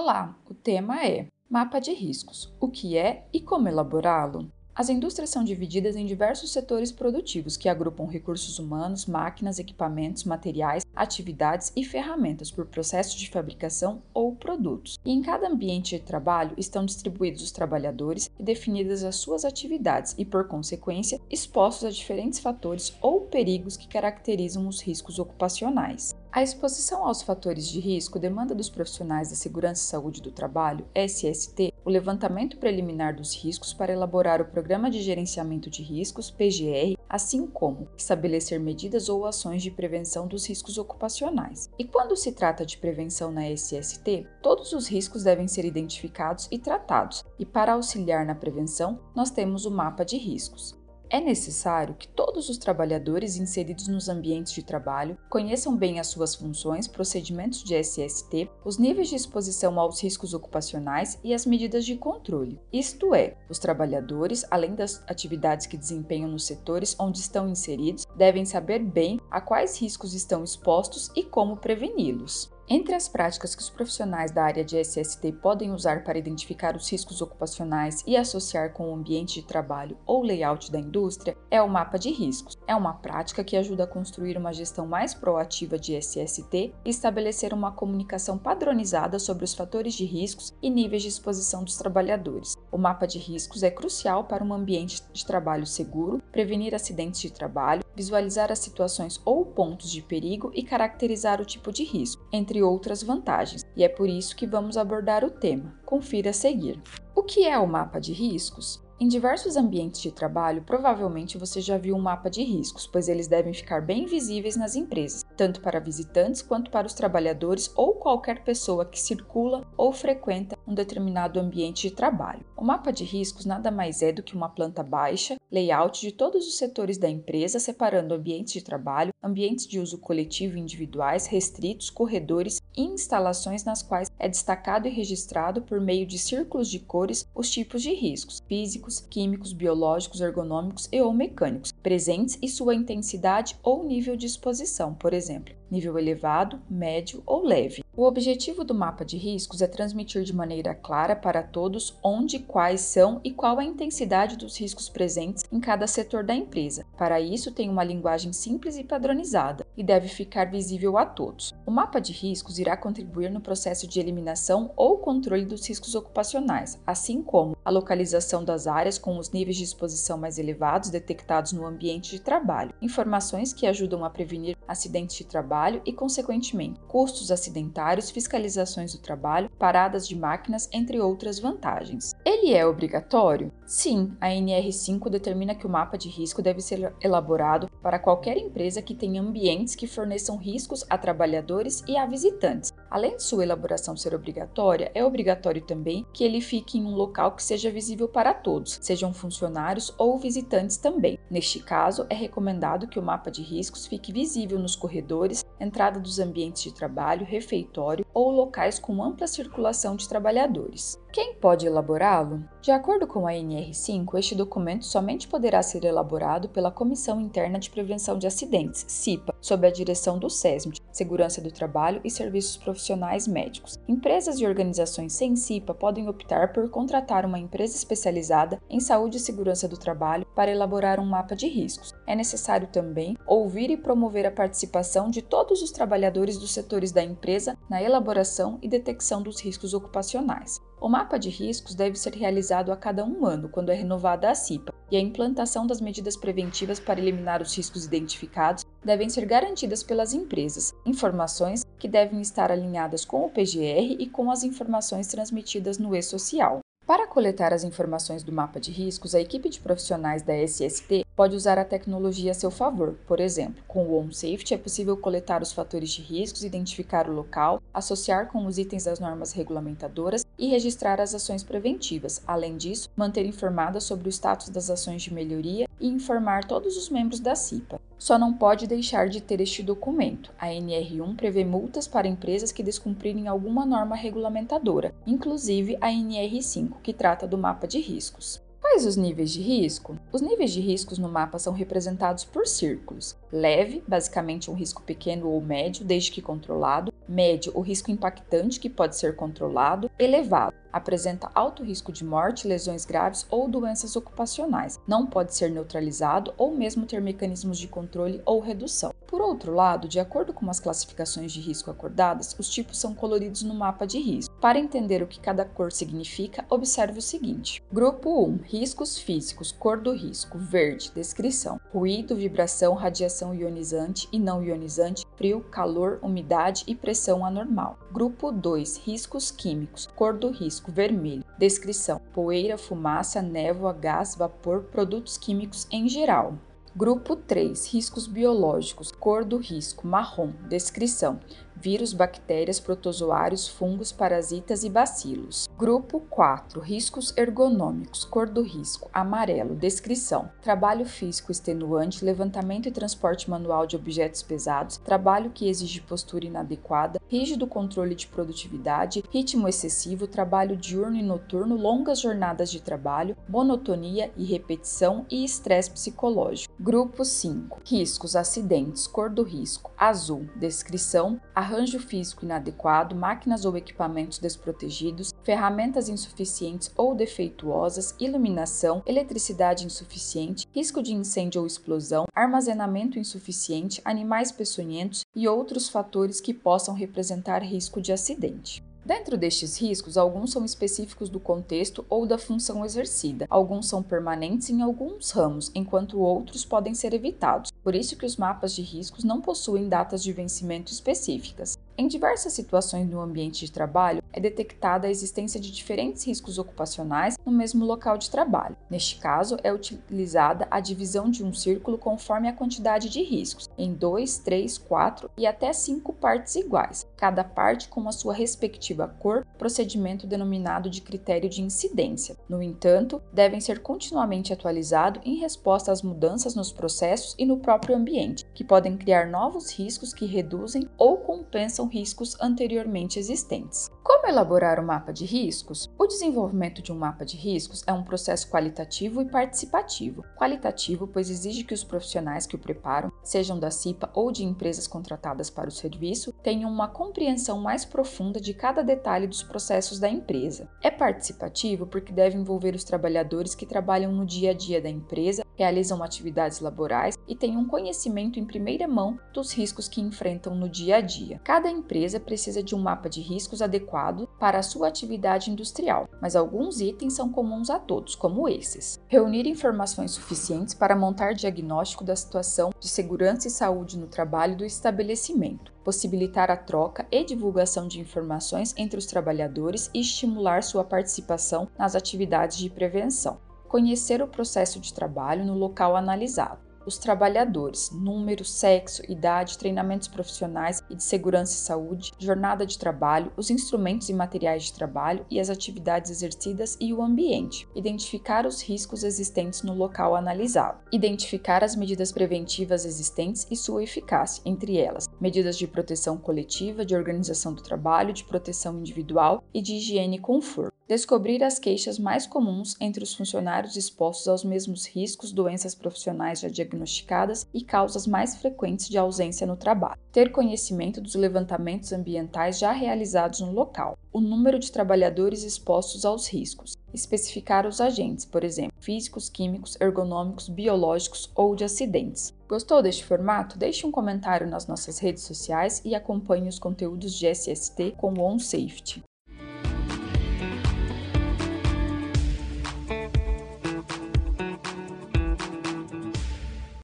Olá, o tema é Mapa de riscos: o que é e como elaborá-lo? As indústrias são divididas em diversos setores produtivos que agrupam recursos humanos, máquinas, equipamentos, materiais, atividades e ferramentas por processos de fabricação ou produtos. E em cada ambiente de trabalho estão distribuídos os trabalhadores e definidas as suas atividades e, por consequência, expostos a diferentes fatores ou perigos que caracterizam os riscos ocupacionais. A exposição aos fatores de risco demanda dos profissionais da segurança e saúde do trabalho, SST, o levantamento preliminar dos riscos para elaborar o Programa de Gerenciamento de Riscos, PGR, assim como estabelecer medidas ou ações de prevenção dos riscos ocupacionais. E quando se trata de prevenção na SST, todos os riscos devem ser identificados e tratados, e para auxiliar na prevenção, nós temos o mapa de riscos. É necessário que todos os trabalhadores inseridos nos ambientes de trabalho conheçam bem as suas funções, procedimentos de SST, os níveis de exposição aos riscos ocupacionais e as medidas de controle. Isto é, os trabalhadores, além das atividades que desempenham nos setores onde estão inseridos, devem saber bem a quais riscos estão expostos e como preveni-los. Entre as práticas que os profissionais da área de SST podem usar para identificar os riscos ocupacionais e associar com o ambiente de trabalho ou layout da indústria é o mapa de riscos. É uma prática que ajuda a construir uma gestão mais proativa de SST e estabelecer uma comunicação padronizada sobre os fatores de riscos e níveis de exposição dos trabalhadores. O mapa de riscos é crucial para um ambiente de trabalho seguro, prevenir acidentes de trabalho, visualizar as situações ou pontos de perigo e caracterizar o tipo de risco, entre outras vantagens, e é por isso que vamos abordar o tema. Confira a seguir. O que é o mapa de riscos? Em diversos ambientes de trabalho, provavelmente você já viu um mapa de riscos, pois eles devem ficar bem visíveis nas empresas, tanto para visitantes quanto para os trabalhadores ou qualquer pessoa que circula ou frequenta um determinado ambiente de trabalho. O mapa de riscos nada mais é do que uma planta baixa, layout de todos os setores da empresa, separando ambientes de trabalho, ambientes de uso coletivo e individuais, restritos, corredores instalações nas quais é destacado e registrado por meio de círculos de cores os tipos de riscos físicos químicos, biológicos, ergonômicos e ou mecânicos, presentes e sua intensidade ou nível de exposição, por exemplo, nível elevado, médio ou leve. O objetivo do mapa de riscos é transmitir de maneira clara para todos onde, quais são e qual a intensidade dos riscos presentes em cada setor da empresa. Para isso, tem uma linguagem simples e padronizada e deve ficar visível a todos. O mapa de riscos irá contribuir no processo de eliminação ou controle dos riscos ocupacionais, assim como a localização das áreas com os níveis de exposição mais elevados detectados no ambiente de trabalho, informações que ajudam a prevenir acidentes de trabalho e, consequentemente, custos acidentais fiscalizações do trabalho, paradas de máquinas, entre outras vantagens. Ele é obrigatório? Sim, a NR5 determina que o mapa de risco deve ser elaborado para qualquer empresa que tenha ambientes que forneçam riscos a trabalhadores e a visitantes. Além de sua elaboração ser obrigatória, é obrigatório também que ele fique em um local que seja visível para todos, sejam funcionários ou visitantes também. Neste caso, é recomendado que o mapa de riscos fique visível nos corredores, entrada dos ambientes de trabalho, refeitório ou locais com ampla circulação de trabalhadores. Quem pode elaborá-lo? De acordo com a NR5, este documento somente poderá ser elaborado pela Comissão Interna de Prevenção de Acidentes, CIPA, sob a direção do SESMIT, Segurança do Trabalho e Serviços Profissionais Médicos. Empresas e organizações sem CIPA podem optar por contratar uma empresa especializada em saúde e segurança do trabalho para elaborar um mapa de riscos. É necessário também ouvir e promover a participação de todos os trabalhadores dos setores da empresa na elaboração e detecção dos riscos ocupacionais. O mapa de riscos deve ser realizado a cada um ano, quando é renovada a CIPA, e a implantação das medidas preventivas para eliminar os riscos identificados devem ser garantidas pelas empresas, informações que devem estar alinhadas com o PGR e com as informações transmitidas no e-social. Para coletar as informações do mapa de riscos, a equipe de profissionais da SST pode usar a tecnologia a seu favor. Por exemplo, com o OnSafety é possível coletar os fatores de riscos, identificar o local, associar com os itens das normas regulamentadoras e registrar as ações preventivas. Além disso, manter informada sobre o status das ações de melhoria e informar todos os membros da CIPA. Só não pode deixar de ter este documento. A NR1 prevê multas para empresas que descumprirem alguma norma regulamentadora, inclusive a NR5, que trata do mapa de riscos. Quais os níveis de risco? Os níveis de riscos no mapa são representados por círculos. Leve, basicamente um risco pequeno ou médio, desde que controlado. Médio, o risco impactante, que pode ser controlado. Elevado, apresenta alto risco de morte, lesões graves ou doenças ocupacionais. Não pode ser neutralizado ou mesmo ter mecanismos de controle ou redução. Por outro lado, de acordo com as classificações de risco acordadas, os tipos são coloridos no mapa de risco. Para entender o que cada cor significa, observe o seguinte: Grupo 1: Riscos físicos, cor do risco, verde, descrição: ruído, vibração, radiação ionizante e não ionizante, frio, calor, umidade e pressão anormal. Grupo 2: Riscos químicos, cor do risco, vermelho, descrição: poeira, fumaça, névoa, gás, vapor, produtos químicos em geral. Grupo 3: Riscos biológicos. Cor do risco: marrom. Descrição: vírus, bactérias, protozoários, fungos, parasitas e bacilos. Grupo 4: Riscos ergonômicos. Cor do risco: amarelo. Descrição: trabalho físico extenuante, levantamento e transporte manual de objetos pesados, trabalho que exige postura inadequada, rígido controle de produtividade, ritmo excessivo, trabalho diurno e noturno, longas jornadas de trabalho, monotonia e repetição e estresse psicológico. Grupo 5: Riscos, acidentes, cor do risco: azul. Descrição: arranjo físico inadequado, máquinas ou equipamentos desprotegidos, ferramentas insuficientes ou defeituosas, iluminação, eletricidade insuficiente, risco de incêndio ou explosão, armazenamento insuficiente, animais peçonhentos e outros fatores que possam representar risco de acidente. Dentro destes riscos, alguns são específicos do contexto ou da função exercida, alguns são permanentes em alguns ramos, enquanto outros podem ser evitados. Por isso que os mapas de riscos não possuem datas de vencimento específicas. Em diversas situações no ambiente de trabalho, é detectada a existência de diferentes riscos ocupacionais no mesmo local de trabalho. Neste caso, é utilizada a divisão de um círculo conforme a quantidade de riscos, em 2, 3, 4 e até 5 partes iguais, cada parte com a sua respectiva cor, procedimento denominado de critério de incidência. No entanto, devem ser continuamente atualizados em resposta às mudanças nos processos e no próprio ambiente, que podem criar novos riscos que reduzem ou compensam riscos anteriormente existentes. Como elaborar o um mapa de riscos? O desenvolvimento de um mapa de riscos é um processo qualitativo e participativo. Qualitativo, pois exige que os profissionais que o preparam, sejam da CIPA ou de empresas contratadas para o serviço, tenham uma compreensão mais profunda de cada detalhe dos processos da empresa. É participativo porque deve envolver os trabalhadores que trabalham no dia a dia da empresa, realizam atividades laborais e têm um conhecimento em primeira mão dos riscos que enfrentam no dia a dia. Cada empresa precisa de um mapa de riscos adequado para a sua atividade industrial, mas alguns itens são comuns a todos, como esses: reunir informações suficientes para montar diagnóstico da situação de segurança e saúde no trabalho do estabelecimento, possibilitar a troca e divulgação de informações entre os trabalhadores e estimular sua participação nas atividades de prevenção. Conhecer o processo de trabalho no local analisado os trabalhadores, número, sexo, idade, treinamentos profissionais e de segurança e saúde, jornada de trabalho, os instrumentos e materiais de trabalho e as atividades exercidas e o ambiente. Identificar os riscos existentes no local analisado. Identificar as medidas preventivas existentes e sua eficácia, entre elas, medidas de proteção coletiva, de organização do trabalho, de proteção individual e de higiene e conforto descobrir as queixas mais comuns entre os funcionários expostos aos mesmos riscos, doenças profissionais já diagnosticadas e causas mais frequentes de ausência no trabalho, ter conhecimento dos levantamentos ambientais já realizados no local, o número de trabalhadores expostos aos riscos, especificar os agentes, por exemplo, físicos, químicos, ergonômicos, biológicos ou de acidentes. Gostou deste formato? Deixe um comentário nas nossas redes sociais e acompanhe os conteúdos de SST com o OnSafety.